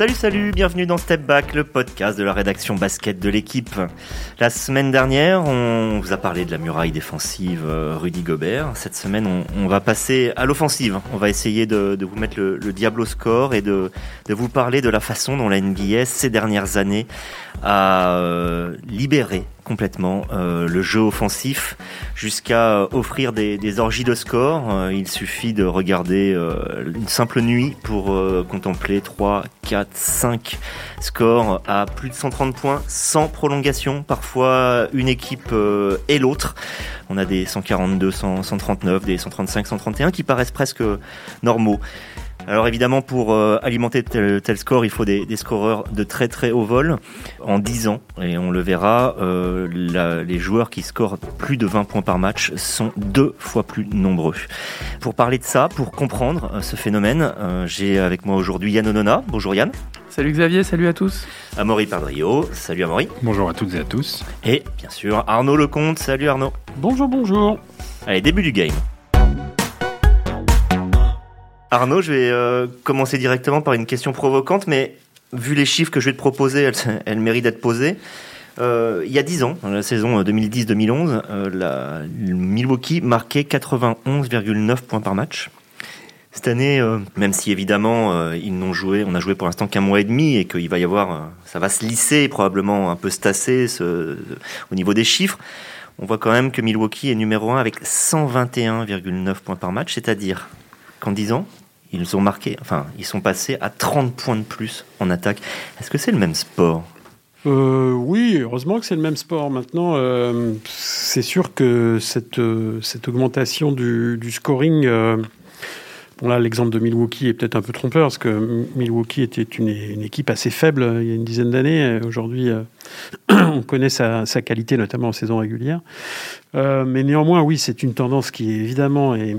Salut, salut, bienvenue dans Step Back, le podcast de la rédaction basket de l'équipe. La semaine dernière, on vous a parlé de la muraille défensive euh, Rudy Gobert. Cette semaine, on, va passer à l'offensive. On va essayer de, vous mettre le, le, diable au score et de, de, vous parler de la façon dont la NBA, ces dernières années, a euh, libéré complètement euh, le jeu offensif jusqu'à offrir des, orgies de score. Euh, il suffit de regarder euh, une simple nuit pour contempler 3, 4, 5 scores à plus de 130 points sans prolongation. Parfois une équipe et l'autre. On a des 142, 139, des 135, 131 qui paraissent presque normaux. Alors évidemment, pour euh, alimenter tel, score, il faut des, scoreurs de très très haut vol en 10 ans. Et on le verra, euh, les joueurs qui scorent plus de 20 points par match sont deux fois plus nombreux. Pour parler de ça, pour comprendre euh, ce phénomène, j'ai avec moi aujourd'hui Yann Onona. Bonjour Yann. Salut Xavier, salut à tous. Amaury Pardrio, salut Amaury. Bonjour à toutes et à tous. Et bien sûr Arnaud Lecomte, salut Arnaud. Bonjour, bonjour. Allez, début du game. Arnaud, je vais euh, commencer directement par une question provocante, mais vu les chiffres que je vais te proposer, elle, mérite d'être posée. Euh, il y a 10 ans, dans la saison 2010-2011, euh, Milwaukee marquait 91,9 points par match. Cette année, même si évidemment ils n'ont joué, on a joué pour l'instant qu'un mois et demi et qu'il va y avoir, ça va se lisser probablement un peu se tasser au niveau des chiffres. On voit quand même que Milwaukee est numéro 1 avec 121,9 points par match, c'est-à-dire qu'en 10 ans, ils ont marqué, enfin, ils sont passés à 30 points de plus en attaque. Est-ce que c'est le même sport? Euh, oui, heureusement que c'est le même sport. Maintenant, euh, c'est sûr que cette, euh, cette augmentation du, scoring, là, l'exemple de Milwaukee est peut-être un peu trompeur, parce que Milwaukee était une, équipe assez faible il y a une dizaine d'années. Aujourd'hui, on connaît sa, qualité, notamment en saison régulière. Euh, mais néanmoins, oui, c'est une tendance qui évidemment est,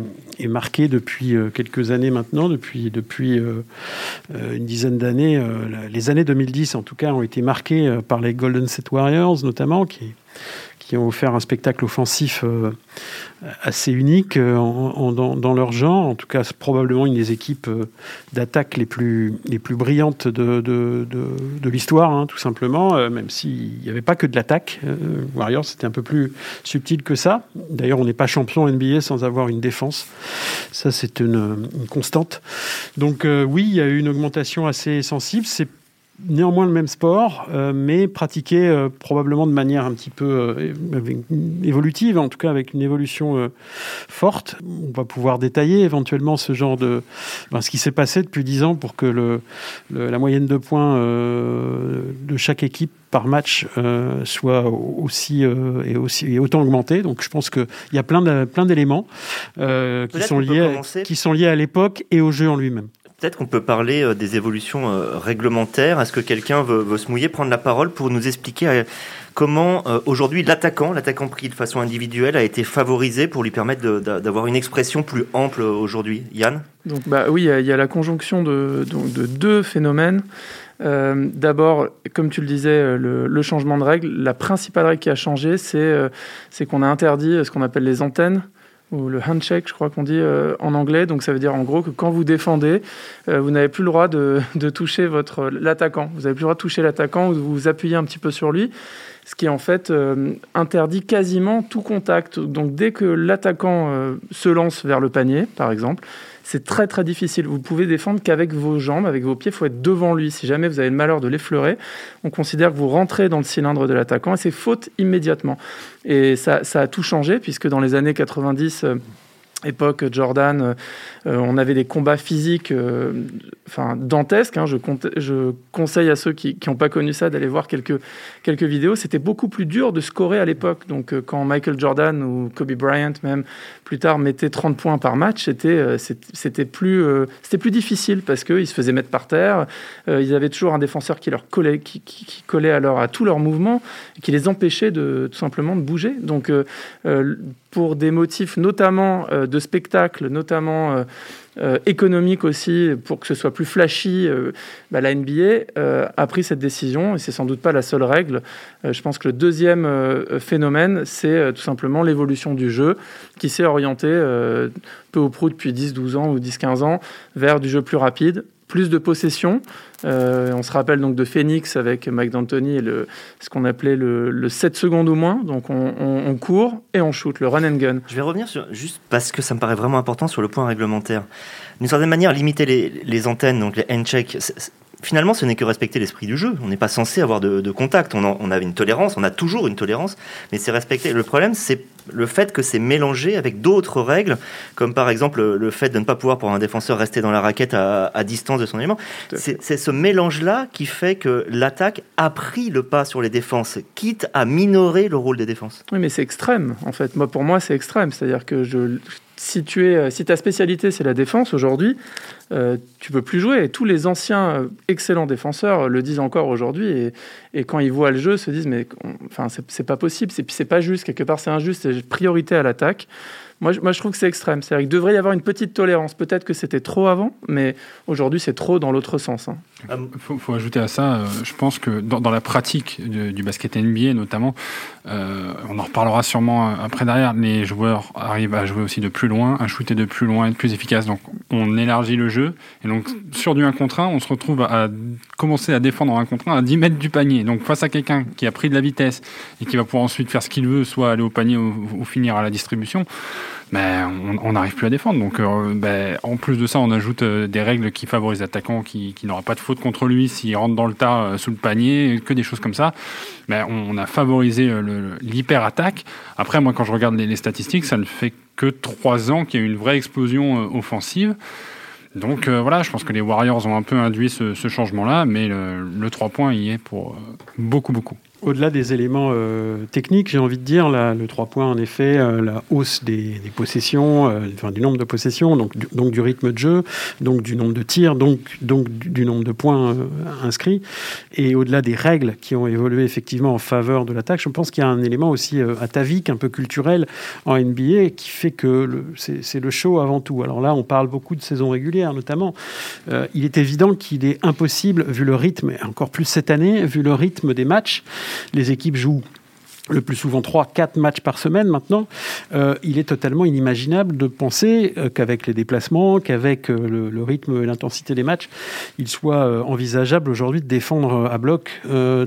marquée depuis euh, quelques années maintenant, depuis, euh, une dizaine d'années. les années 2010, en tout cas, ont été marquées par les Golden State Warriors, notamment, qui, qui ont offert un spectacle offensif euh, assez unique euh, dans, leur genre. En tout cas, c'est probablement une des équipes euh, d'attaque les plus, les plus brillantes de, de, l'histoire, hein, tout simplement, même s'il n'y avait pas que de l'attaque. Warriors, c'était un peu plus subtil que ça. D'ailleurs, on n'est pas champion NBA sans avoir une défense. Ça, c'est une, une, constante. Donc, oui, il y a eu une augmentation assez sensible. C'est néanmoins le même sport, euh, mais pratiqué euh, probablement de manière un petit peu euh, évolutive, en tout cas avec une évolution forte. On va pouvoir détailler éventuellement ce genre de ben, ce qui s'est passé depuis dix ans pour que le, la moyenne de points de chaque équipe par match soit aussi et aussi et autant augmentée. Donc je pense qu'il y a plein de, plein d'éléments qui sont liés qui sont liés à l'époque et au jeu en lui-même. Peut-être qu'on peut parler euh, des évolutions euh, réglementaires. Est-ce que quelqu'un veut, se mouiller, prendre la parole pour nous expliquer euh, comment aujourd'hui l'attaquant, l'attaquant pris de façon individuelle, a été favorisé pour lui permettre d'avoir une expression plus ample aujourd'hui? Yann? Donc, bah, Oui, il y, a la conjonction de, de deux phénomènes. D'abord, comme tu le disais, le, le, changement de règle. La principale règle qui a changé, c'est qu'on a interdit ce qu'on appelle les antennes ou le handshake, je crois qu'on dit euh, en anglais. Donc ça veut dire en gros que quand vous défendez, euh, vous n'avez plus le droit de, de toucher votre l'attaquant. Vous n'avez plus le droit de toucher l'attaquant ou de vous appuyer un petit peu sur lui, ce qui en fait euh, interdit quasiment tout contact. Donc dès que l'attaquant se lance vers le panier, par exemple, c'est très très difficile. Vous pouvez défendre qu'avec vos jambes, avec vos pieds, il faut être devant lui. Si jamais vous avez le malheur de l'effleurer, on considère que vous rentrez dans le cylindre de l'attaquant et c'est faute immédiatement. Et ça, ça, a tout changé puisque dans les années 90, époque Jordan, euh, euh, on avait des combats physiques euh, enfin, dantesques. Hein. Je, conseille à ceux qui n'ont pas connu ça d'aller voir quelques, quelques vidéos. C'était beaucoup plus dur de scorer à l'époque. Donc, quand Michael Jordan ou Kobe Bryant, même plus tard, mettaient 30 points par match, c'était plus, plus difficile parce qu'ils se faisaient mettre par terre. ils avaient toujours un défenseur qui leur collait, qui, collait alors à tous leurs mouvements et qui les empêchait de, tout simplement de bouger. Donc, pour des motifs notamment euh, de spectacle, notamment euh, euh, économique aussi, pour que ce soit plus flashy, bah, la NBA a pris cette décision et c'est sans doute pas la seule règle. je pense que le deuxième phénomène, c'est tout simplement l'évolution du jeu qui s'est orienté peu au prou depuis 10-12 ans ou 10-15 ans vers du jeu plus rapide, plus de possession. Euh, on se rappelle donc de Phoenix avec Mike D'Antoni et le, ce qu'on appelait le, 7 secondes ou moins. Donc on, court et on shoot, le run and gun. Je vais revenir sur, juste parce que ça me paraît vraiment important sur le point réglementaire. D'une certaine manière, limiter les, antennes, donc les hand-check, finalement, ce n'est que respecter l'esprit du jeu. On n'est pas censé avoir de, contact. On, on, a une tolérance, on a toujours une tolérance, mais c'est respecter. Le problème, c'est le fait que c'est mélangé avec d'autres règles, comme par exemple le fait de ne pas pouvoir pour un défenseur rester dans la raquette à, distance de son élément. C'est ce mélange-là qui fait que l'attaque a pris le pas sur les défenses, quitte à minorer le rôle des défenses. Oui, mais c'est extrême, en fait. Moi, pour moi, c'est extrême. C'est-à-dire que je, si, tu es, si ta spécialité c'est la défense aujourd'hui, euh, tu peux plus jouer. Et tous les anciens euh, excellents défenseurs le disent encore aujourd'hui. Et, quand ils voient le jeu, se disent mais enfin c'est pas possible. C'est pas juste. Quelque part c'est injuste. C'est priorité à l'attaque. Moi, je trouve que c'est extrême. C'est-à-dire qu'il devrait y avoir une petite tolérance. Peut-être que c'était trop avant, mais aujourd'hui, c'est trop dans l'autre sens. Il hein. euh, faut, ajouter à ça, euh, je pense que dans, la pratique du, basket NBA notamment, euh, on en reparlera sûrement après derrière, les joueurs arrivent à jouer aussi de plus loin, à shooter de plus loin, être plus efficace. Donc on élargit le jeu. Et donc sur du 1 contre 1, on se retrouve à, commencer à défendre en 1 contre 1 à 10 mètres du panier. Donc face à quelqu'un qui a pris de la vitesse et qui va pouvoir ensuite faire ce qu'il veut, soit aller au panier ou finir à la distribution, ben, on n'arrive plus à défendre. Donc, euh, ben, en plus de ça, on ajoute euh, des règles qui favorisent l'attaquant qui, qui n'aura pas de faute contre lui s'il rentre dans le tas euh, sous le panier, que des choses comme ça. Ben, on, a favorisé l'hyper-attaque. Après, moi, quand je regarde les, statistiques, ça ne fait que trois ans qu'il y a eu une vraie explosion offensive. Donc voilà, je pense que les Warriors ont un peu induit ce, changement-là, mais le, le 3 points y est pour beaucoup, beaucoup. Au-delà des éléments euh, techniques, j'ai envie de dire, le 3 points, en effet, euh, la hausse des, possessions, euh, enfin, du nombre de possessions, donc du, donc du rythme de jeu, donc du nombre de tirs, donc, donc du, nombre de points inscrits. Et au-delà des règles qui ont évolué effectivement en faveur de l'attaque, je pense qu'il y a un élément aussi atavique, un peu culturel en NBA qui fait que c'est le show avant tout. Alors là, on parle beaucoup de saison régulière notamment. il est évident qu'il est impossible, vu le rythme, et encore plus cette année, vu le rythme des matchs, les équipes jouent le plus souvent 3-4 matchs par semaine maintenant, euh, il est totalement inimaginable de penser euh, qu'avec les déplacements, qu'avec euh, le, rythme et l'intensité des matchs, il soit envisageable aujourd'hui de défendre à bloc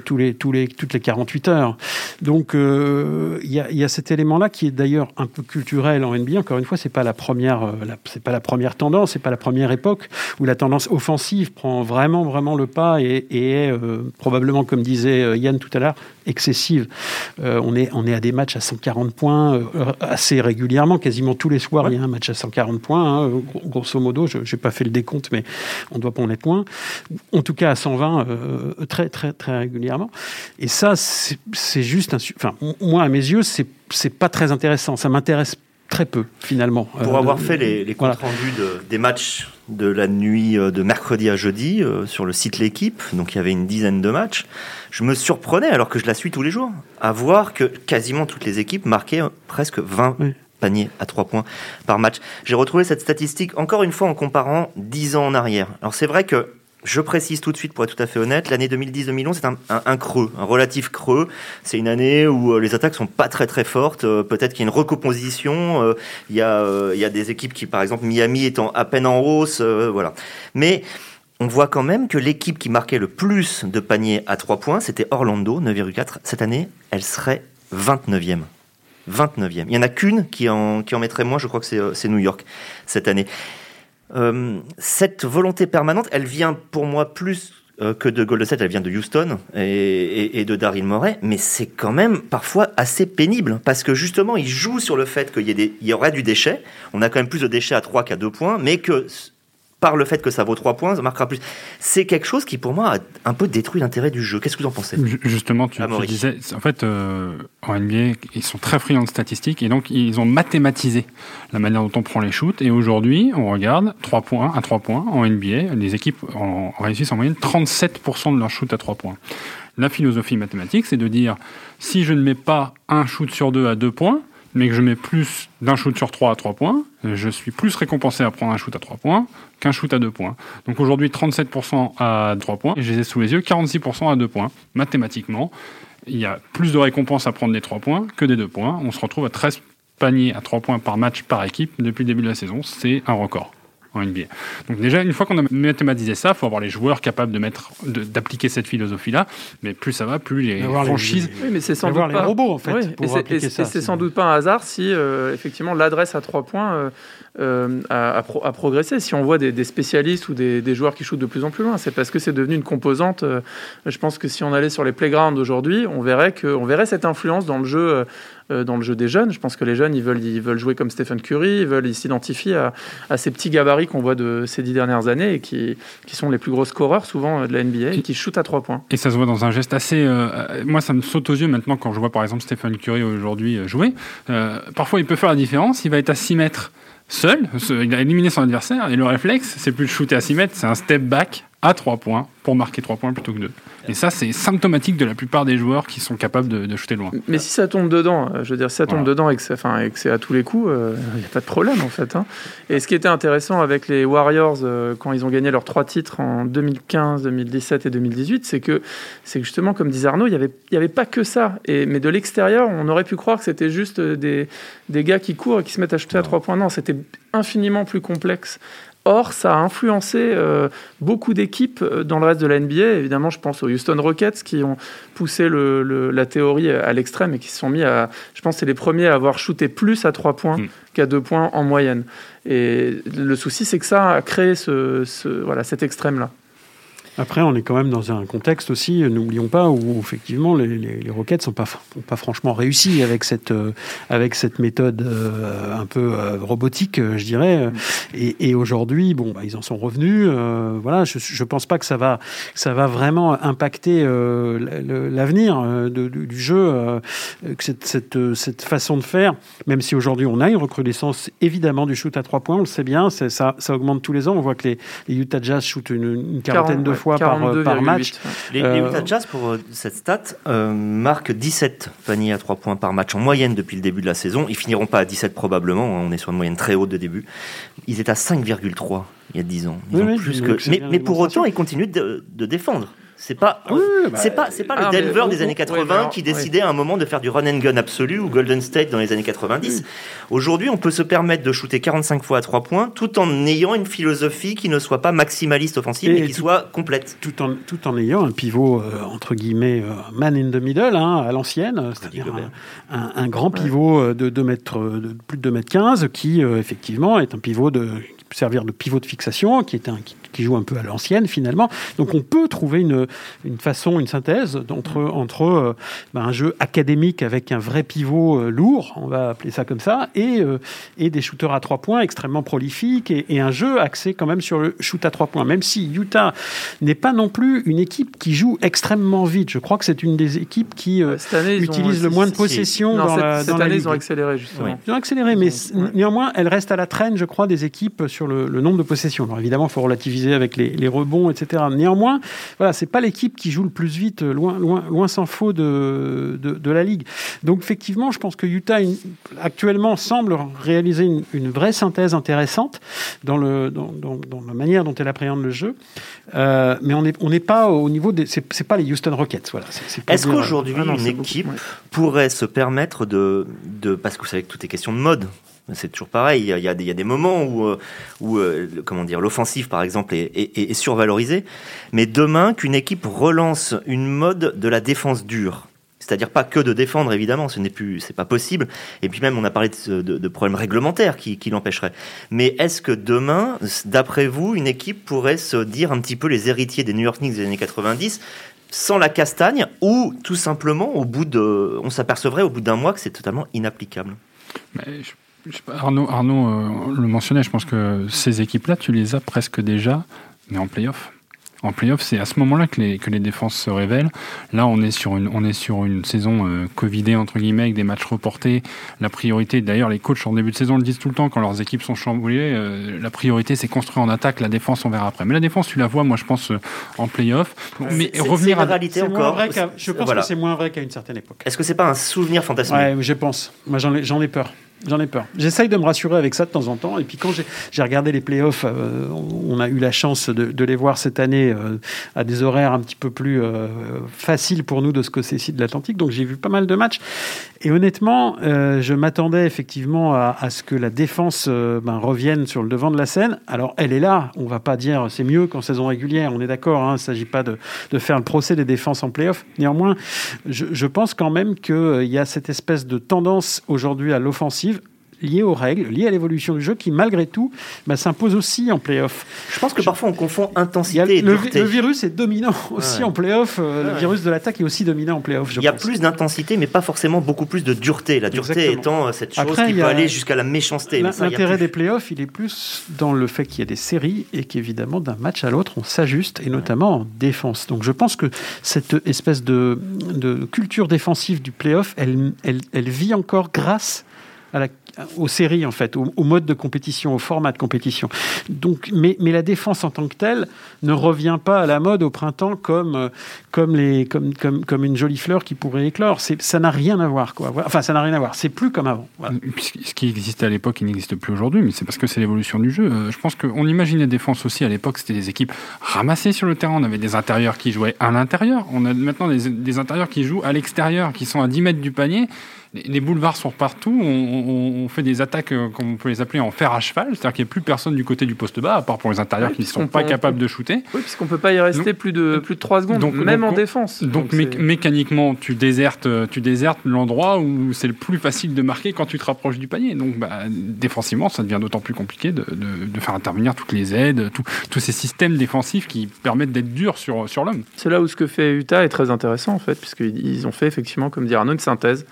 tous les, tous les, toutes les 48 heures. Donc il y, a cet élément-là qui est d'ailleurs un peu culturel en NBA. Encore une fois, c'est pas la première, pas la première tendance, c'est pas la première époque où la tendance offensive prend vraiment vraiment le pas et, est probablement, comme disait Yann tout à l'heure, excessive. On, est, on est à des matchs à 140 points euh, assez régulièrement, quasiment tous les soirs, il y a un match à 140 points. Hein, grosso modo, je n'ai pas fait le décompte, mais on doit pas en être. En tout cas, à 120, euh, très, très, très régulièrement. Et ça, c'est juste un. Enfin, moi, à mes yeux, c'est pas très intéressant. Ça m'intéresse très peu finalement. Pour avoir fait les, les comptes rendus des matchs de la nuit de mercredi à jeudi sur le site L'équipe, donc il y avait une dizaine de matchs je me surprenais, alors que je la suis tous les jours, à voir que quasiment toutes les équipes marquaient presque 20 paniers à 3 points par match. J'ai retrouvé cette statistique encore une fois en comparant 10 ans en arrière. Alors c'est vrai que je précise tout de suite, pour être tout à fait honnête, l'année 2010-2011, c'est un, creux, un relatif creux. C'est une année où euh, les attaques sont pas très très fortes. Euh, peut-être qu'il y a une recomposition. Euh, il y, a, y a des équipes qui, par exemple, Miami étant à peine en hausse. voilà. Mais on voit quand même que l'équipe qui marquait le plus de paniers à 3 points, c'était Orlando, 9,4. Cette année, elle serait 29e. 29e. Il n'y en a qu'une qui en, qui en mettrait moins, je crois que c'est New York cette année. Euh, cette volonté permanente, elle vient pour moi plus euh, que de Golden elle vient de Houston et, de Daryl Morey, mais c'est quand même parfois assez pénible parce que justement, ils jouent sur le fait qu'il y, y aurait du déchet. On a quand même plus de déchets à 3 qu'à 2 points, mais que par le fait que ça vaut 3 points, ça marquera plus. C'est quelque chose qui, pour moi, a un peu détruit l'intérêt du jeu. Qu'est-ce que vous en pensez? Justement, tu, disais, en fait, euh, en NBA, ils sont très friands de statistiques et donc ils ont mathématisé la manière dont on prend les shoots. Et aujourd'hui, on regarde 3 points à 3 points en NBA. Les équipes en, réussissent en moyenne 37% de leurs shoots à 3 points. La philosophie mathématique, c'est de dire si je ne mets pas un shoot sur deux à 2 points, mais que je mets plus d'un shoot sur 3 à 3 points, je suis plus récompensé à prendre un shoot à 3 points qu'un shoot à 2 points. Donc aujourd'hui, 37% à 3 points, et je les ai sous les yeux, 46% à 2 points. Mathématiquement, il y a plus de récompenses à prendre des 3 points que des 2 points. On se retrouve à 13 paniers à 3 points par match par équipe depuis le début de la saison. C'est un record. En NBA. Donc déjà, une fois qu'on a mathématisé ça, il faut avoir les joueurs capables de mettre, d'appliquer cette philosophie-là. Mais plus ça va, plus les franchises... oui, mais c'est sans doute pas... les robots, en fait, et c'est sans doute pas un hasard si, effectivement, l'adresse à trois points euh, à, progresser. Si on voit des, spécialistes ou des, joueurs qui shootent de plus en plus loin, c'est parce que c'est devenu une composante. Euh, je pense que si on allait sur les playgrounds aujourd'hui, on verrait que, on verrait cette influence dans le jeu. Euh, dans le jeu des jeunes, je pense que les jeunes, ils veulent, ils veulent jouer comme Stephen Curry, ils veulent s'identifier à, à, ces petits gabarits qu'on voit de ces dix dernières années et qui, qui sont les plus gros scoreurs souvent de la NBA et qui shootent à trois points. Et ça se voit dans un geste assez. moi, ça me saute aux yeux maintenant quand je vois par exemple Stephen Curry aujourd'hui jouer. parfois, il peut faire la différence. Il va être à 6 mètres seul, il a éliminé son adversaire, et le réflexe, c'est plus de shooter à 6 mètres, c'est un step back à 3 points pour marquer 3 points plutôt que 2. Et ça, c'est symptomatique de la plupart des joueurs qui sont capables de, de shooter loin. Mais si ça tombe dedans, euh, je veux dire, si ça tombe dedans et que c'est à tous les coups, il euh, n'y a pas de problème en fait. Hein. Et ce qui était intéressant avec les Warriors euh, quand ils ont gagné leurs trois titres en 2015, 2017 et 2018, c'est que, c'est justement, comme disait Arnaud, il n'y avait, y avait pas que ça. Et, mais de l'extérieur, on aurait pu croire que c'était juste des, des gars qui courent et qui se mettent à shooter à trois points. Non, c'était infiniment plus complexe Or, ça a influencé euh, beaucoup d'équipes euh, dans le reste de la NBA. Évidemment, je pense aux Houston Rockets qui ont poussé la théorie à l'extrême et qui se sont mis à. Je pense c'est les premiers à avoir shooté plus à 3 points mm. qu'à 2 points en moyenne. Et le souci, c'est que ça a créé ce, voilà, cet extrême-là. Après, on est quand même dans un contexte aussi, n'oublions pas, où effectivement les, les, les Rockets n'ont pas, pas franchement réussi avec cette, euh, avec cette méthode euh, un peu euh, robotique, je dirais. Et, et aujourd'hui, bon, bah, ils en sont revenus. voilà, je ne pense pas que ça va, ça va vraiment impacter l'avenir du jeu, que cette, cette, cette, façon de faire, même si aujourd'hui on a une recrudescence évidemment du shoot à trois points, on le sait bien, ça, ça augmente tous les ans. On voit que les, les Utah Jazz shootent une quarantaine de fois par, par match. Les, euh, Utah Jazz, pour euh, cette stat, euh, marquent 17 paniers à 3 points par match en moyenne depuis le début de la saison. Ils finiront pas à 17 probablement, hein. on est sur une moyenne très haute de début. Ils étaient à 5,3 il y a 10 ans. plus que... mais, mais, pour autant, ils continuent de, de défendre. C'est pas, ah bah, c'est pas, c'est pas le ah, Denver des années 80 qui décidait à un moment de faire du run and gun absolu ou Golden State dans les années 90. Aujourd'hui, on peut se permettre de shooter 45 fois à 3 points tout en ayant une philosophie qui ne soit pas maximaliste offensive mais qui soit complète. Tout en, tout en ayant un pivot, euh, entre guillemets, euh, man in the middle, hein, à l'ancienne, c'est-à-dire un, grand pivot euh, de, 2 mètres, de plus de 2 mètres 15 qui, effectivement, est un pivot de, qui peut servir de pivot de fixation, qui est un, qui qui joue un peu à l'ancienne finalement. Donc on peut trouver une, une façon, une synthèse entre, entre euh, ben, un jeu académique avec un vrai pivot euh, lourd, on va appeler ça comme ça, et, euh, et des shooters à trois points extrêmement prolifiques et, un jeu axé quand même sur le shoot à trois points. Même si Utah n'est pas non plus une équipe qui joue extrêmement vite. Je crois que c'est une des équipes qui utilise le moins de possession dans, la, cette année, ils ont accéléré justement. Ils ont accéléré, mais néanmoins, elle reste à la traîne, je crois, des équipes sur le, le nombre de possessions. Alors évidemment, il faut relativiser avec les, rebonds, etc. Néanmoins, voilà, c'est pas l'équipe qui joue le plus vite, loin, loin, loin s'en faut de, de, la ligue. Donc effectivement, je pense que Utah actuellement semble réaliser une, vraie synthèse intéressante dans, le, dans, la manière dont elle appréhende le jeu. Euh, mais on n'est on pas au niveau des. C'est pas les Houston Rockets. Voilà. Est-ce qu'aujourd'hui, ah une équipe pourrait se permettre de, de. Parce que vous savez que tout est question de mode c'est toujours pareil. Il y, a, des moments où, euh, euh, comment dire, l'offensive, par exemple, est, survalorisée. Mais demain, qu'une équipe relance une mode de la défense dure, c'est-à-dire pas que de défendre, évidemment, ce n'est plus, c'est pas possible. Et puis même, on a parlé de, problèmes réglementaires qui, qui l'empêcheraient. Mais est-ce que demain, d'après vous, une équipe pourrait se dire un petit peu les héritiers des New York Knicks des années 90 sans la castagne ou tout simplement au bout de, on s'apercevrait au bout d'un mois que c'est totalement inapplicable? Arnaud, Arnaud euh, le mentionnait, je pense que ces équipes-là, tu les as presque déjà, mais en playoff. En playoff, c'est à ce moment-là que les, que les défenses se révèlent. Là, on est sur une, on est sur une saison euh, Covidée, entre guillemets, avec des matchs reportés. La priorité, d'ailleurs, les coachs en début de saison le disent tout le temps, quand leurs équipes sont chamboulées, euh, la priorité, c'est construire en attaque. La défense, on verra après. Mais la défense, tu la vois, moi, je pense, en playoff. Mais revenir à. réalité encore. je pense que c'est moins vrai qu'à une certaine époque. Est-ce que c'est pas un souvenir fantastique Ouais, je pense. Moi, j'en ai, ai peur. J'en ai peur. J'essaye de me rassurer avec ça de temps en temps. Et puis quand j'ai regardé les playoffs, euh, on a eu la chance de, les voir cette année euh, à des horaires un petit peu plus euh, faciles pour nous de ce côté-ci de l'Atlantique. Donc j'ai vu pas mal de matchs. Et honnêtement, euh, je m'attendais effectivement à, ce que la défense ben, revienne sur le devant de la scène. Alors elle est là. On va pas dire c'est mieux qu'en saison régulière. On est d'accord. Hein, il ne s'agit pas de, faire le procès des défenses en playoff. Néanmoins, je pense quand même qu'il y a cette espèce de tendance aujourd'hui à l'offensive liées aux règles, liées à l'évolution du jeu, qui malgré tout bah, s'impose aussi en playoff. Je pense que je... parfois on confond intensité et le, dureté. Le virus est dominant aussi ouais. en playoff. Euh, ouais. Le virus de l'attaque est aussi dominant en playoff. Il y a pense. plus d'intensité, mais pas forcément beaucoup plus de dureté. La dureté Exactement. étant cette chose Après, qui peut aller jusqu'à la méchanceté. L'intérêt des playoffs, il est plus dans le fait qu'il y a des séries et qu'évidemment d'un match à l'autre, on s'ajuste et notamment en défense. Donc je pense que cette espèce de, de culture défensive du playoff, elle, elle, elle vit encore grâce à la aux séries en fait, au, au, mode de compétition, au format de compétition. Donc, mais, mais la défense en tant que telle ne revient pas à la mode au printemps comme comme les comme comme, comme une jolie fleur qui pourrait éclore. Ça n'a rien à voir quoi. Enfin, ça n'a rien à voir. C'est plus comme avant. Ce qui existait à l'époque, il n'existe plus aujourd'hui, mais c'est parce que c'est l'évolution du jeu. Je pense qu'on imaginait défense aussi à l'époque, c'était des équipes ramassées sur le terrain. On avait des intérieurs qui jouaient à l'intérieur. On a maintenant des, des intérieurs qui jouent à l'extérieur, qui sont à 10 mètres du panier les boulevards sont partout. On, on, on, fait des attaques, euh, comme on peut les appeler, en fer à cheval. C'est-à-dire qu'il n'y a plus personne du côté du poste bas, à part pour les intérieurs oui, qui ne sont pas capables de shooter. Oui, puisqu'on ne peut pas y rester donc, plus, de, plus de 3 secondes, donc, même donc, en défense. Donc, mé mécaniquement, tu désertes, tu désertes l'endroit où c'est le plus facile de marquer quand tu te rapproches du panier. Donc, bah, défensivement, ça devient d'autant plus compliqué de, de, de, faire intervenir toutes les aides, tout, tous ces systèmes défensifs qui permettent d'être durs sur, sur l'homme. C'est là où ce que fait Utah est très intéressant, en fait, puisqu'ils ont fait effectivement, comme dit Arnaud, une synthèse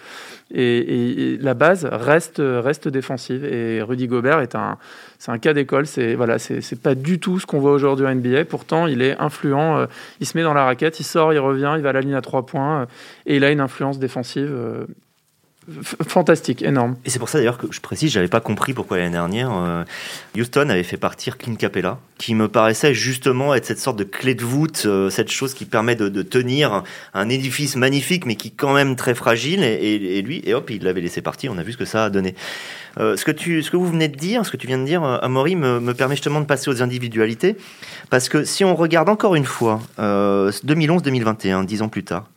et, et, la base reste, reste défensive. Et Rudy Gobert est un, c'est un cas d'école. C'est voilà, c'est pas du tout ce qu'on voit aujourd'hui en NBA. Pourtant, il est influent. Euh, il se met dans la raquette, il sort, il revient, il va à la ligne à trois points euh, et il a une influence défensive. Euh, fantastique, énorme. Et c'est pour ça d'ailleurs que je précise, j'avais pas compris pourquoi l'année dernière euh, Houston avait fait partir Clint Capella, qui me paraissait justement être cette sorte de clé de voûte, euh, cette chose qui permet de, tenir un édifice magnifique, mais qui est quand même très fragile. Et, lui, et hop, il l'avait laissé partir. On a vu ce que ça a donné. Euh, ce que tu, ce que vous venez de dire, ce que tu viens de dire, Amaury, me permet justement de passer aux individualités, parce que si on regarde encore une fois 2011-2021, dix ans plus tard.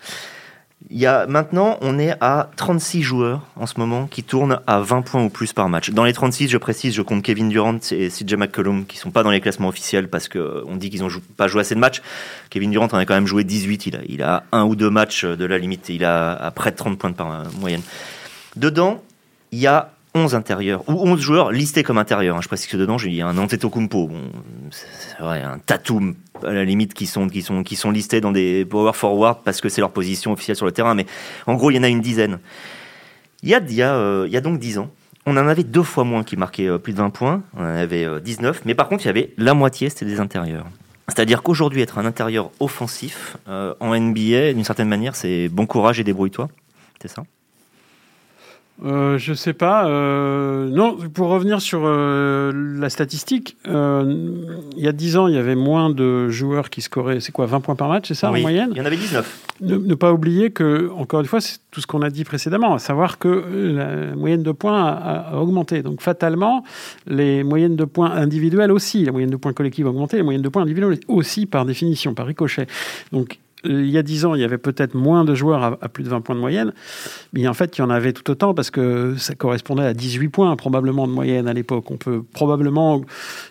Il y a maintenant, on est à 36 joueurs en ce moment qui tournent à 20 points ou plus par match. Dans les 36, je précise, je compte Kevin Durant et CJ McCollum qui sont pas dans les classements officiels parce que on dit qu'ils ont jou pas joué assez de matchs. Kevin Durant en a quand même joué 18. Il a, il a un ou deux matchs de la limite. Il a à près de 30 points par moyenne. Dedans, il y a 11 intérieurs, ou 11 joueurs listés comme intérieurs. Hein. Je précise que dedans, il y a un Antetokounmpo, bon, c'est vrai, un Tatum, à la limite, qui sont, qui, sont, qui sont listés dans des power forward parce que c'est leur position officielle sur le terrain. Mais en gros, il y en a une dizaine. Il y a, euh, donc 10 ans, on en avait deux fois moins qui marquaient euh, plus de 20 points. On en avait euh, 19. Mais par contre, il y avait la moitié, c'était des intérieurs. C'est-à-dire qu'aujourd'hui, être un intérieur offensif euh, en NBA, d'une certaine manière, c'est bon courage et débrouille-toi. C'est ça? Euh, je sais pas. Euh, non, pour revenir sur euh, la statistique, euh, il y a 10 ans, il y avait moins de joueurs qui scoraient, c'est quoi, 20 points par match, c'est ça oui, en moyenne? Il y en avait 19. Ne, ne pas oublier que, encore une fois, c'est tout ce qu'on a dit précédemment, à savoir que la moyenne de points a, a, augmenté. Donc fatalement, les moyennes de points individuelles aussi, la moyenne de points collective a augmenté, les moyennes de points individuelles aussi par définition, par ricochet. Donc il y a 10 ans, il y avait peut-être moins de joueurs à, à, plus de 20 points de moyenne, mais en fait, il y en avait tout autant parce que ça correspondait à 18 points probablement de moyenne à l'époque. On peut probablement,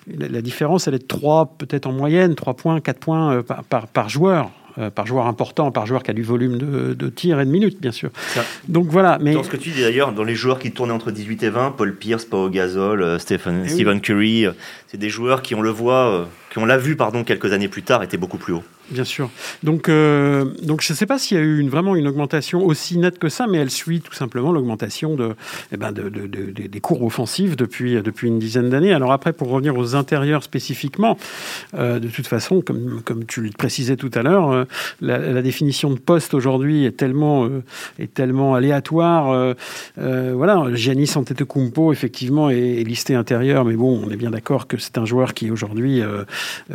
la différence, elle est de 3 peut-être en moyenne, 3 points, 4 points par, par, par joueur. Euh, par joueur important, par joueur qui a du volume de, de tir et de minutes, bien sûr. Ça. Donc voilà. Mais... Dans ce que tu dis d'ailleurs, dans les joueurs qui tournaient entre 18 et 20, Paul Pierce, Pau Gasol, euh, Stephen, eh Stephen oui. Curry, euh, c'est des joueurs qui, on le voit, euh, qui on l'a vu pardon, quelques années plus tard, étaient beaucoup plus hauts. Bien sûr. Donc, euh, donc je ne sais pas s'il y a eu vraiment une augmentation aussi nette que ça, mais elle suit tout simplement l'augmentation de, eh ben de, de, de, des cours offensifs depuis, une dizaine d'années. Alors après, pour revenir aux intérieurs spécifiquement, euh, de toute façon, comme, tu le précisais tout à l'heure, euh, la, définition de poste aujourd'hui est tellement, est tellement aléatoire. Voilà, Giannis Antetokounmpo, effectivement, est, listé intérieur, mais bon, on est bien d'accord que c'est un joueur qui aujourd'hui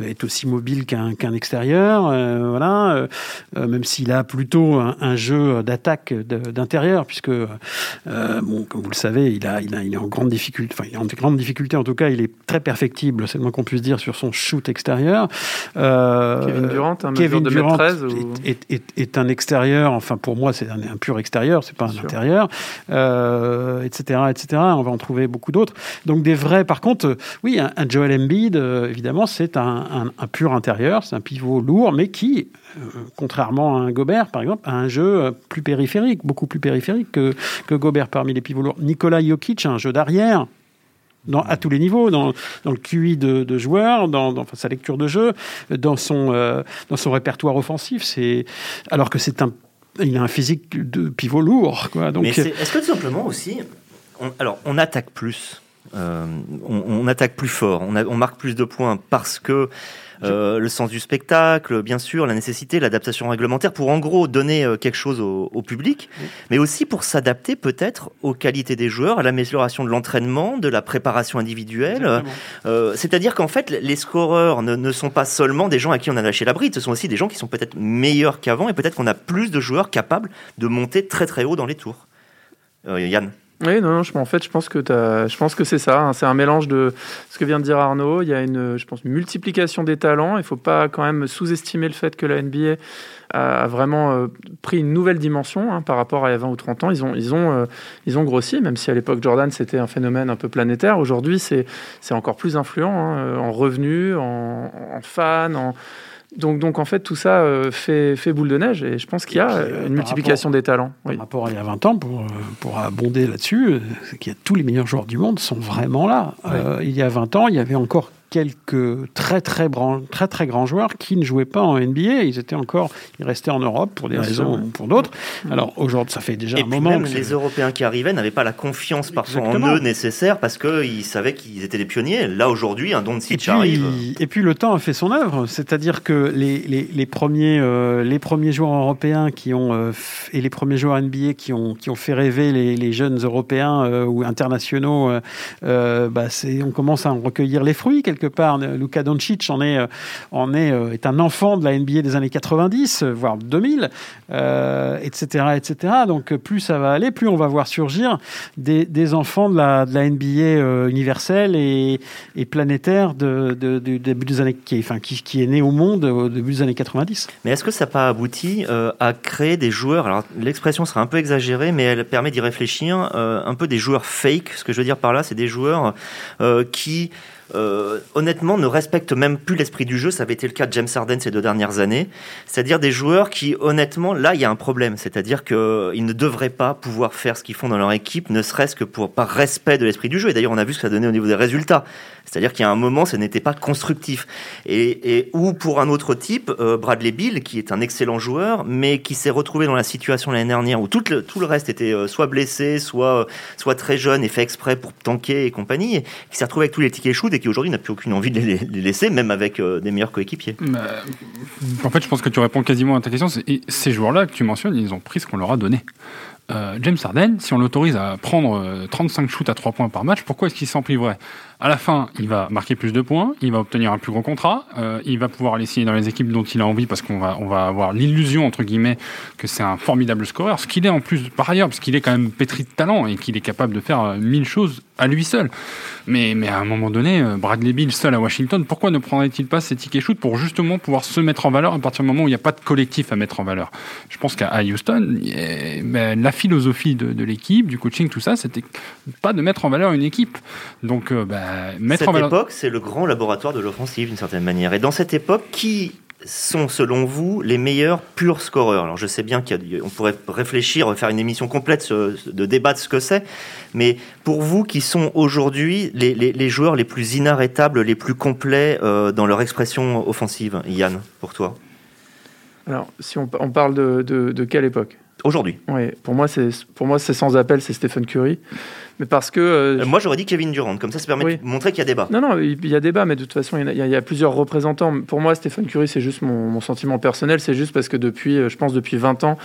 est aussi mobile qu'un extérieur. Extérieur, voilà, même s'il a plutôt un, jeu d'attaque d'intérieur, puisque, bon, comme vous le savez, il, a, il, a, il est en grande difficulté, enfin, il est en grande difficulté, en tout cas, il est très perfectible, c'est le moins qu'on puisse dire, sur son shoot extérieur. Kevin Durant, un Kevin de Durant 13, est, est, est, un extérieur, enfin, pour moi, c'est un, un, pur extérieur, c'est pas un intérieur, etc., etc. On va en trouver beaucoup d'autres. Donc, des vrais, par contre, oui, un, Joel Embiid, euh, évidemment, c'est un, pur intérieur, c'est un pivot lourd, mais qui, euh, contrairement à un Gobert, par exemple, a un jeu euh, plus périphérique, beaucoup plus périphérique que, que Gobert parmi les pivots lourds. Nicolas Jokic a un jeu d'arrière, à tous les niveaux, dans, le QI de, de joueur, dans, sa lecture de jeu, dans son, dans son répertoire offensif. C'est alors que c'est un, il a un physique de pivot lourd. Est-ce que tout simplement aussi, alors on attaque plus euh, on, attaque plus fort, on, marque plus de points parce que euh, le sens du spectacle, bien sûr, la nécessité, l'adaptation réglementaire, pour en gros donner euh, quelque chose au, public, mais aussi pour s'adapter peut-être aux qualités des joueurs, à l'amélioration de l'entraînement, de la préparation individuelle. C'est-à-dire qu'en fait, les scoreurs ne, sont pas seulement des gens à qui on a lâché la bride, ce sont aussi des gens qui sont peut-être meilleurs qu'avant et peut-être qu'on a plus de joueurs capables de monter très très haut dans les tours. Yann oui, non, je, en fait, je pense que, je pense que c'est ça. Hein. c'est un mélange de ce que vient de dire Arnaud. Il y a une, je pense, multiplication des talents. Il ne faut pas quand même sous-estimer le fait que la NBA a vraiment euh, pris une nouvelle dimension hein, par rapport à il y a 20 ou 30 ans. Ils ont, ils ont, euh, ils ont grossi, même si à l'époque Jordan c'était un phénomène un peu planétaire. Aujourd'hui, c'est encore plus influent hein, en revenus, en, en fans, en donc, donc en fait, tout ça euh, fait, fait, boule de neige et je pense qu'il y a euh, une multiplication des talents. Par rapport à il y a 20 ans, pour, pour abonder là-dessus, c'est qu'il y a tous les meilleurs joueurs du monde sont vraiment là. Euh, il y a 20 ans, il y avait encore quelques très très, très très grands joueurs qui ne jouaient pas en NBA. Ils étaient encore, ils restaient en Europe pour des raisons ou pour d'autres. Mm. Alors aujourd'hui, ça fait déjà un moment. Même les Européens qui arrivaient n'avaient pas la confiance parfois en eux nécessaire parce qu'ils savaient qu'ils étaient des pionniers. Là aujourd'hui, un Doncic arrive. Et puis le temps a fait son œuvre. C'est-à-dire que les, les, les premiers euh, les premiers joueurs européens qui ont euh, et les premiers joueurs NBA qui ont qui ont fait rêver les, les jeunes européens euh, ou internationaux, bah, on commence à en recueillir les fruits quelque part. Luka Doncic en est, en est, euh, est un enfant de la NBA des années 90, voire 2000, etc., etc. Donc plus ça va aller, plus on va voir surgir des, des enfants de la, de la NBA euh, universelle et, et planétaire de, de, début des années, qui, enfin, qui, qui, est né au monde au début des années 90. Mais est-ce que ça n'a pas abouti euh, à créer des joueurs Alors l'expression sera un peu exagérée, mais elle permet d'y réfléchir. un peu des joueurs fake. Ce que je veux dire par là, c'est des joueurs qui euh, honnêtement, ne respectent même plus l'esprit du jeu. Ça avait été le cas de James Harden ces deux dernières années. C'est-à-dire des joueurs qui, honnêtement, là, il y a un problème. C'est-à-dire qu'ils ne devraient pas pouvoir faire ce qu'ils font dans leur équipe, ne serait-ce que pour, par respect de l'esprit du jeu. Et d'ailleurs, on a vu ce que ça donnait au niveau des résultats. C'est-à-dire qu'il y a un moment, ce n'était pas constructif. Et, et, ou pour un autre type, euh, Bradley Bill, qui est un excellent joueur, mais qui s'est retrouvé dans la situation l'année dernière où tout le, tout le reste était euh, soit blessé, soit, soit très jeune et fait exprès pour tanker et compagnie, et qui s'est retrouvé avec tous les tickets chauds et qui aujourd'hui n'a plus aucune envie de les, laisser, même avec euh, des meilleurs coéquipiers. En fait, je pense que tu réponds quasiment à ta question. Ces joueurs-là que tu mentionnes, ils ont pris ce qu'on leur a donné. James Harden, si on l'autorise à prendre 35 shoots à 3 points par match, pourquoi est-ce qu'il s'en priverait? À la fin, il va marquer plus de points, il va obtenir un plus gros contrat, euh, il va pouvoir aller signer dans les équipes dont il a envie parce qu'on va, on va avoir l'illusion, entre guillemets, que c'est un formidable scoreur, ce qu'il est en plus par ailleurs, parce qu'il est quand même pétri de talent et qu'il est capable de faire euh, mille choses à lui seul. Mais, mais à un moment donné, euh, Bradley Bill seul à Washington, pourquoi ne prendrait-il pas ses tickets shoot pour justement pouvoir se mettre en valeur à partir du moment où il n'y a pas de collectif à mettre en valeur? Je pense qu'à Houston, ben, la philosophie de, l'équipe, du coaching, tout ça, c'était pas de mettre en valeur une équipe. Donc, euh, cette époque, c'est le grand laboratoire de l'offensive d'une certaine manière. Et dans cette époque, qui sont selon vous les meilleurs purs scoreurs? Alors je sais bien qu'on pourrait réfléchir, faire une émission complète de débat de ce que c'est, mais pour vous qui sont aujourd'hui les, joueurs les plus inarrêtables, les plus complets euh, dans leur expression offensive, Yann, pour toi? Alors si on, parle de, de quelle époque? Aujourd'hui. Oui, pour moi c'est pour moi c'est sans appel, c'est Stephen Curry mais parce que. Euh, euh, moi, j'aurais dit Kevin Durant. Comme ça, ça permet de montrer qu'il y a débat. Non, non, il y a débat, mais de toute façon, il y a, plusieurs représentants. Pour moi, Stephen Curry, c'est juste mon, sentiment personnel. C'est juste parce que depuis, euh, je pense, depuis 20 ans,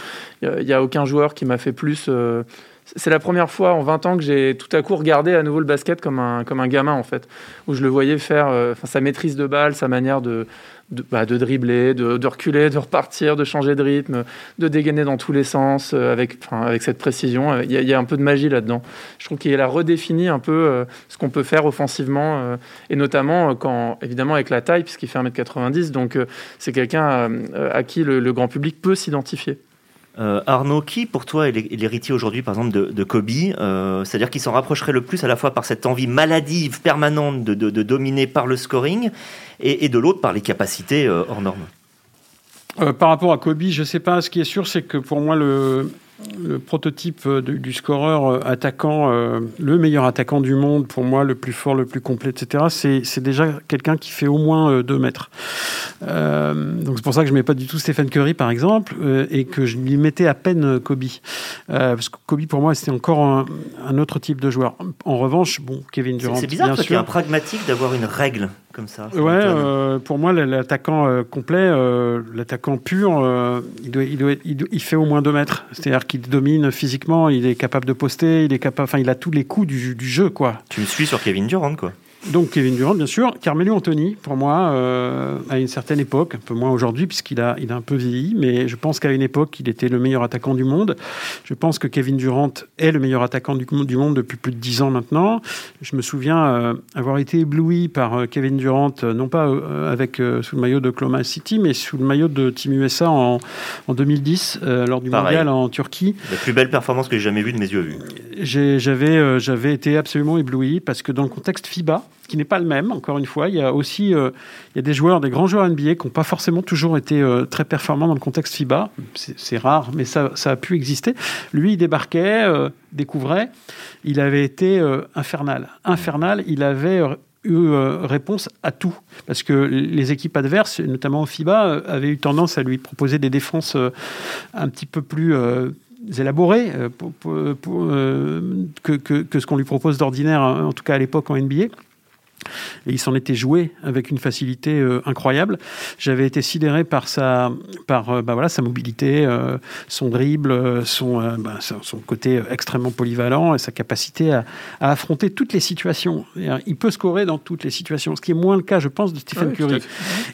il n'y a, aucun joueur qui m'a fait plus c'est la première fois en 20 ans que j'ai tout à coup regardé à nouveau le basket comme un, comme un gamin, en fait, où je le voyais faire euh, sa maîtrise de balle, sa manière de, de, bah, de dribbler, de, reculer, de repartir, de changer de rythme, de dégainer dans tous les sens euh, avec, cette précision. Il y, a, il y, a, un peu de magie là-dedans. Je trouve qu'il a redéfini un peu euh, ce qu'on peut faire offensivement, euh, et notamment quand, évidemment, avec la taille, puisqu'il fait 1m90, donc c'est quelqu'un à, qui le grand public peut s'identifier. Euh, Arnaud, qui pour toi est l'héritier aujourd'hui, par exemple, de, Kobe euh, C'est-à-dire qui s'en rapprocherait le plus à la fois par cette envie maladive permanente de, dominer par le scoring et, et de l'autre par les capacités euh, hors normes? Par rapport à Kobe, je ne sais pas. Ce qui est sûr, c'est que pour moi, le, le prototype du, du scoreur attaquant, euh, le meilleur attaquant du monde, pour moi, le plus fort, le plus complet, etc., c'est déjà quelqu'un qui fait au moins 2 mètres. Euh, donc c'est pour ça que je ne mets pas du tout Stephen Curry, par exemple, euh, et que je lui mettais à peine Kobe. Euh, parce que Kobe, pour moi, c'était encore un, un, autre type de joueur. En revanche, bon, Kevin Durant. C'est bizarre, parce qu'il est un pragmatique d'avoir une règle comme ça. Ouais, euh, pour moi, l'attaquant euh, complet, euh, l'attaquant pur, il, doit, il, doit, il, doit, il, fait au moins 2 mètres. C'est-à-dire qu'il domine physiquement, il est capable de poster, il est capable, enfin, il a tous les coups du, du jeu, quoi. Tu me suis sur Kevin Durant, quoi. Donc Kevin Durant, bien sûr. Carmelo Anthony, pour moi, euh, à une certaine époque, un peu moins aujourd'hui puisqu'il a, il a un peu vieilli, mais je pense qu'à une époque, il était le meilleur attaquant du monde. Je pense que Kevin Durant est le meilleur attaquant du, du monde depuis plus de dix ans maintenant. Je me souviens euh, avoir été ébloui par euh, Kevin Durant, non pas avec sous le maillot de Oklahoma City, mais sous le maillot de Team USA en, en 2010 lors du Pareil. mondial en Turquie. La plus belle performance que j'ai jamais vue de mes yeux vus. J'avais, j'avais été absolument ébloui parce que dans le contexte FIBA, qui n'est pas le même, encore une fois. Il y a aussi euh, il y a des joueurs, des grands joueurs NBA qui n'ont pas forcément toujours été euh, très performants dans le contexte FIBA. C'est rare, mais ça, ça, a pu exister. Lui, il débarquait, euh, découvrait. Il avait été infernal. Infernal, il avait eu réponse à tout. Parce que les équipes adverses, notamment au FIBA, avaient eu tendance à lui proposer des défenses un petit peu plus que, que, que, ce qu'on lui propose d'ordinaire, en tout cas à l'époque en NBA. Et il s'en était joué avec une facilité euh, incroyable. J'avais été sidéré par sa, par, euh, bah voilà, sa mobilité, euh, son dribble, son, bah, son côté extrêmement polyvalent et sa capacité à, à affronter toutes les situations. Il peut scorer dans toutes les situations, ce qui est moins le cas, je pense, de Stephen oui, Curry.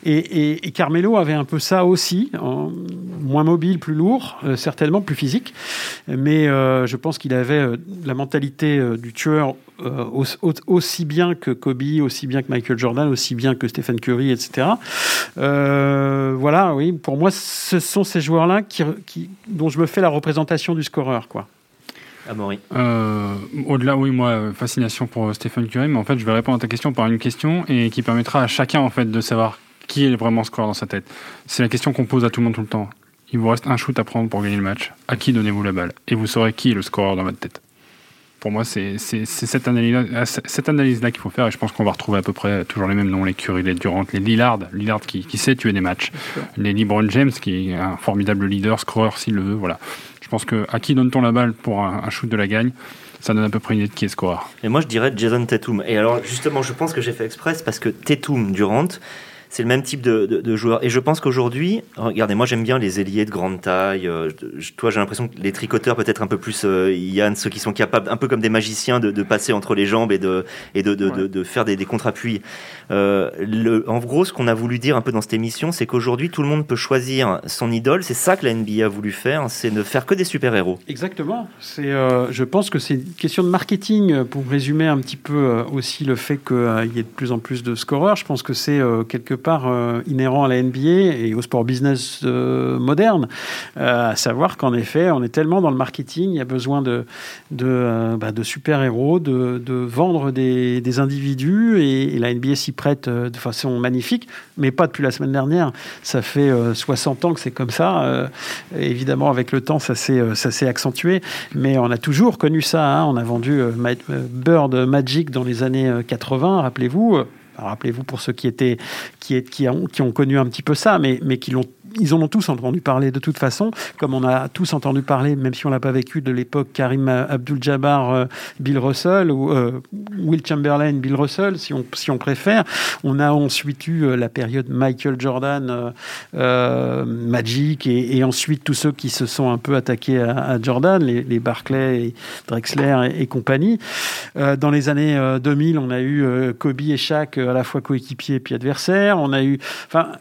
Et, et, et, Carmelo avait un peu ça aussi, en, moins mobile, plus lourd, certainement plus physique. Mais je pense qu'il avait la mentalité du tueur aussi bien que Kobe, aussi bien que Michael Jordan, aussi bien que Stephen Curry, etc. Euh, voilà, oui, pour moi, ce sont ces joueurs-là qui, qui, dont je me fais la représentation du scoreur, quoi. Euh, Au-delà, oui, moi, fascination pour Stephen Curry, mais en fait, je vais répondre à ta question par une question et qui permettra à chacun, en fait, de savoir qui est vraiment scoreur dans sa tête. C'est la question qu'on pose à tout le monde tout le temps. Il vous reste un shoot à prendre pour gagner le match. À qui donnez-vous la balle? Et vous saurez qui est le scoreur dans votre tête pour moi, c'est cette analyse-là cette analyse qu'il faut faire et je pense qu'on va retrouver à peu près toujours les mêmes noms, les Curry, les Durant, les Lillard, Lillard qui, qui sait tuer des matchs, les LeBron James qui est un formidable leader, scoreur s'il le veut, voilà. Je pense que à qui donne-t-on la balle pour un, un, shoot de la gagne ça donne à peu près une idée de qui est scoreur. Et moi, je dirais Jason Tatum. Et alors, justement, je pense que j'ai fait express parce que Tatum, Durant, c'est le même type de, de, de, joueur. Et je pense qu'aujourd'hui, regardez, moi j'aime bien les ailiers de grande taille. Euh, je, toi, j'ai l'impression que les tricoteurs, peut-être un peu plus euh, Yann, ceux qui sont capables, un peu comme des magiciens, de, de passer entre les jambes et de, et de, ouais. de faire des, des contre-appuis. Euh, le, en gros, ce qu'on a voulu dire un peu dans cette émission, c'est qu'aujourd'hui, tout le monde peut choisir son idole. C'est ça que la NBA a voulu faire, c'est ne faire que des super-héros. Exactement. C'est, euh, je pense que c'est une question de marketing, pour résumer un petit peu aussi le fait qu'il y ait de plus en plus de scoreurs. Je pense que c'est quelque part euh, inhérent à la NBA et au sport business euh, moderne, euh, à savoir qu'en effet, on est tellement dans le marketing, il y a besoin de, de, bah, super-héros, de, vendre des, individus, et, et, la NBA s'y prête de façon magnifique, mais pas depuis la semaine dernière. Ça fait 60 ans que c'est comme ça. évidemment, avec le temps, ça s'est accentué, mais on a toujours connu ça. Hein. On a vendu Bird Magic dans les années 80, rappelez-vous. Rappelez-vous pour ceux qui ont, connu un petit peu ça, mais qui l'ont ils en ont tous entendu parler de toute façon, comme on a tous entendu parler, même si on l'a pas vécu, de l'époque Karim Abdul-Jabbar, Bill Russell ou Will Chamberlain, Bill Russell, si on, préfère. On a ensuite eu la période Michael Jordan, Magic, et, ensuite tous ceux qui se sont un peu attaqués à, Jordan, les, les, Barclay, Drexler et, compagnie. dans les années 2000, on a eu Kobe et Shaq à la fois coéquipiers et puis adversaires. On a eu, enfin,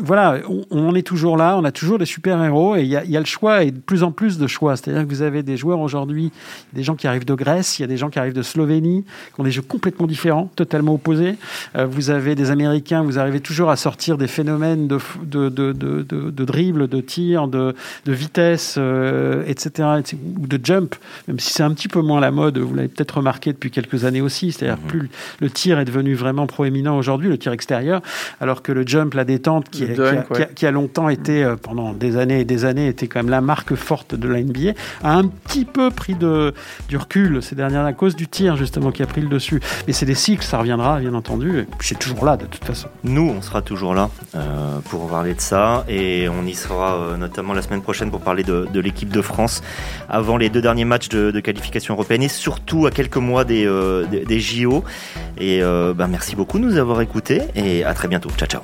voilà, on, est toujours là, on a toujours des super-héros et il y, a, le choix et de plus en plus de choix. C'est-à-dire que vous avez des joueurs aujourd'hui, des gens qui arrivent de Grèce, il y a des gens qui arrivent de Slovénie, qui ont des jeux complètement différents, totalement opposés. Euh, vous avez des Américains, vous arrivez toujours à sortir des phénomènes de, de, de, de, dribble, de tir, de, vitesse, euh, etc., ou de jump, même si c'est un petit peu moins la mode, vous l'avez peut-être remarqué depuis quelques années aussi. C'est-à-dire mhm. plus le tir est devenu vraiment proéminent aujourd'hui, le tir extérieur, alors que le jump, la détente, qui, qui, a, longtemps été, euh, pendant des années et des années, était quand même la marque forte de la NBA, a un petit peu pris de, du recul ces dernières à cause du tir, justement, qui a pris le dessus. Mais c'est des cycles, ça reviendra, bien entendu. Et c'est toujours là, de toute façon. Nous, on sera toujours là euh, pour parler de ça. Et on y sera euh, notamment la semaine prochaine pour parler de, de l'équipe de France avant les deux derniers matchs de, de, qualification européenne et surtout à quelques mois des, des, des JO. Et ben, merci beaucoup de nous avoir écoutés et à très bientôt. Ciao, ciao.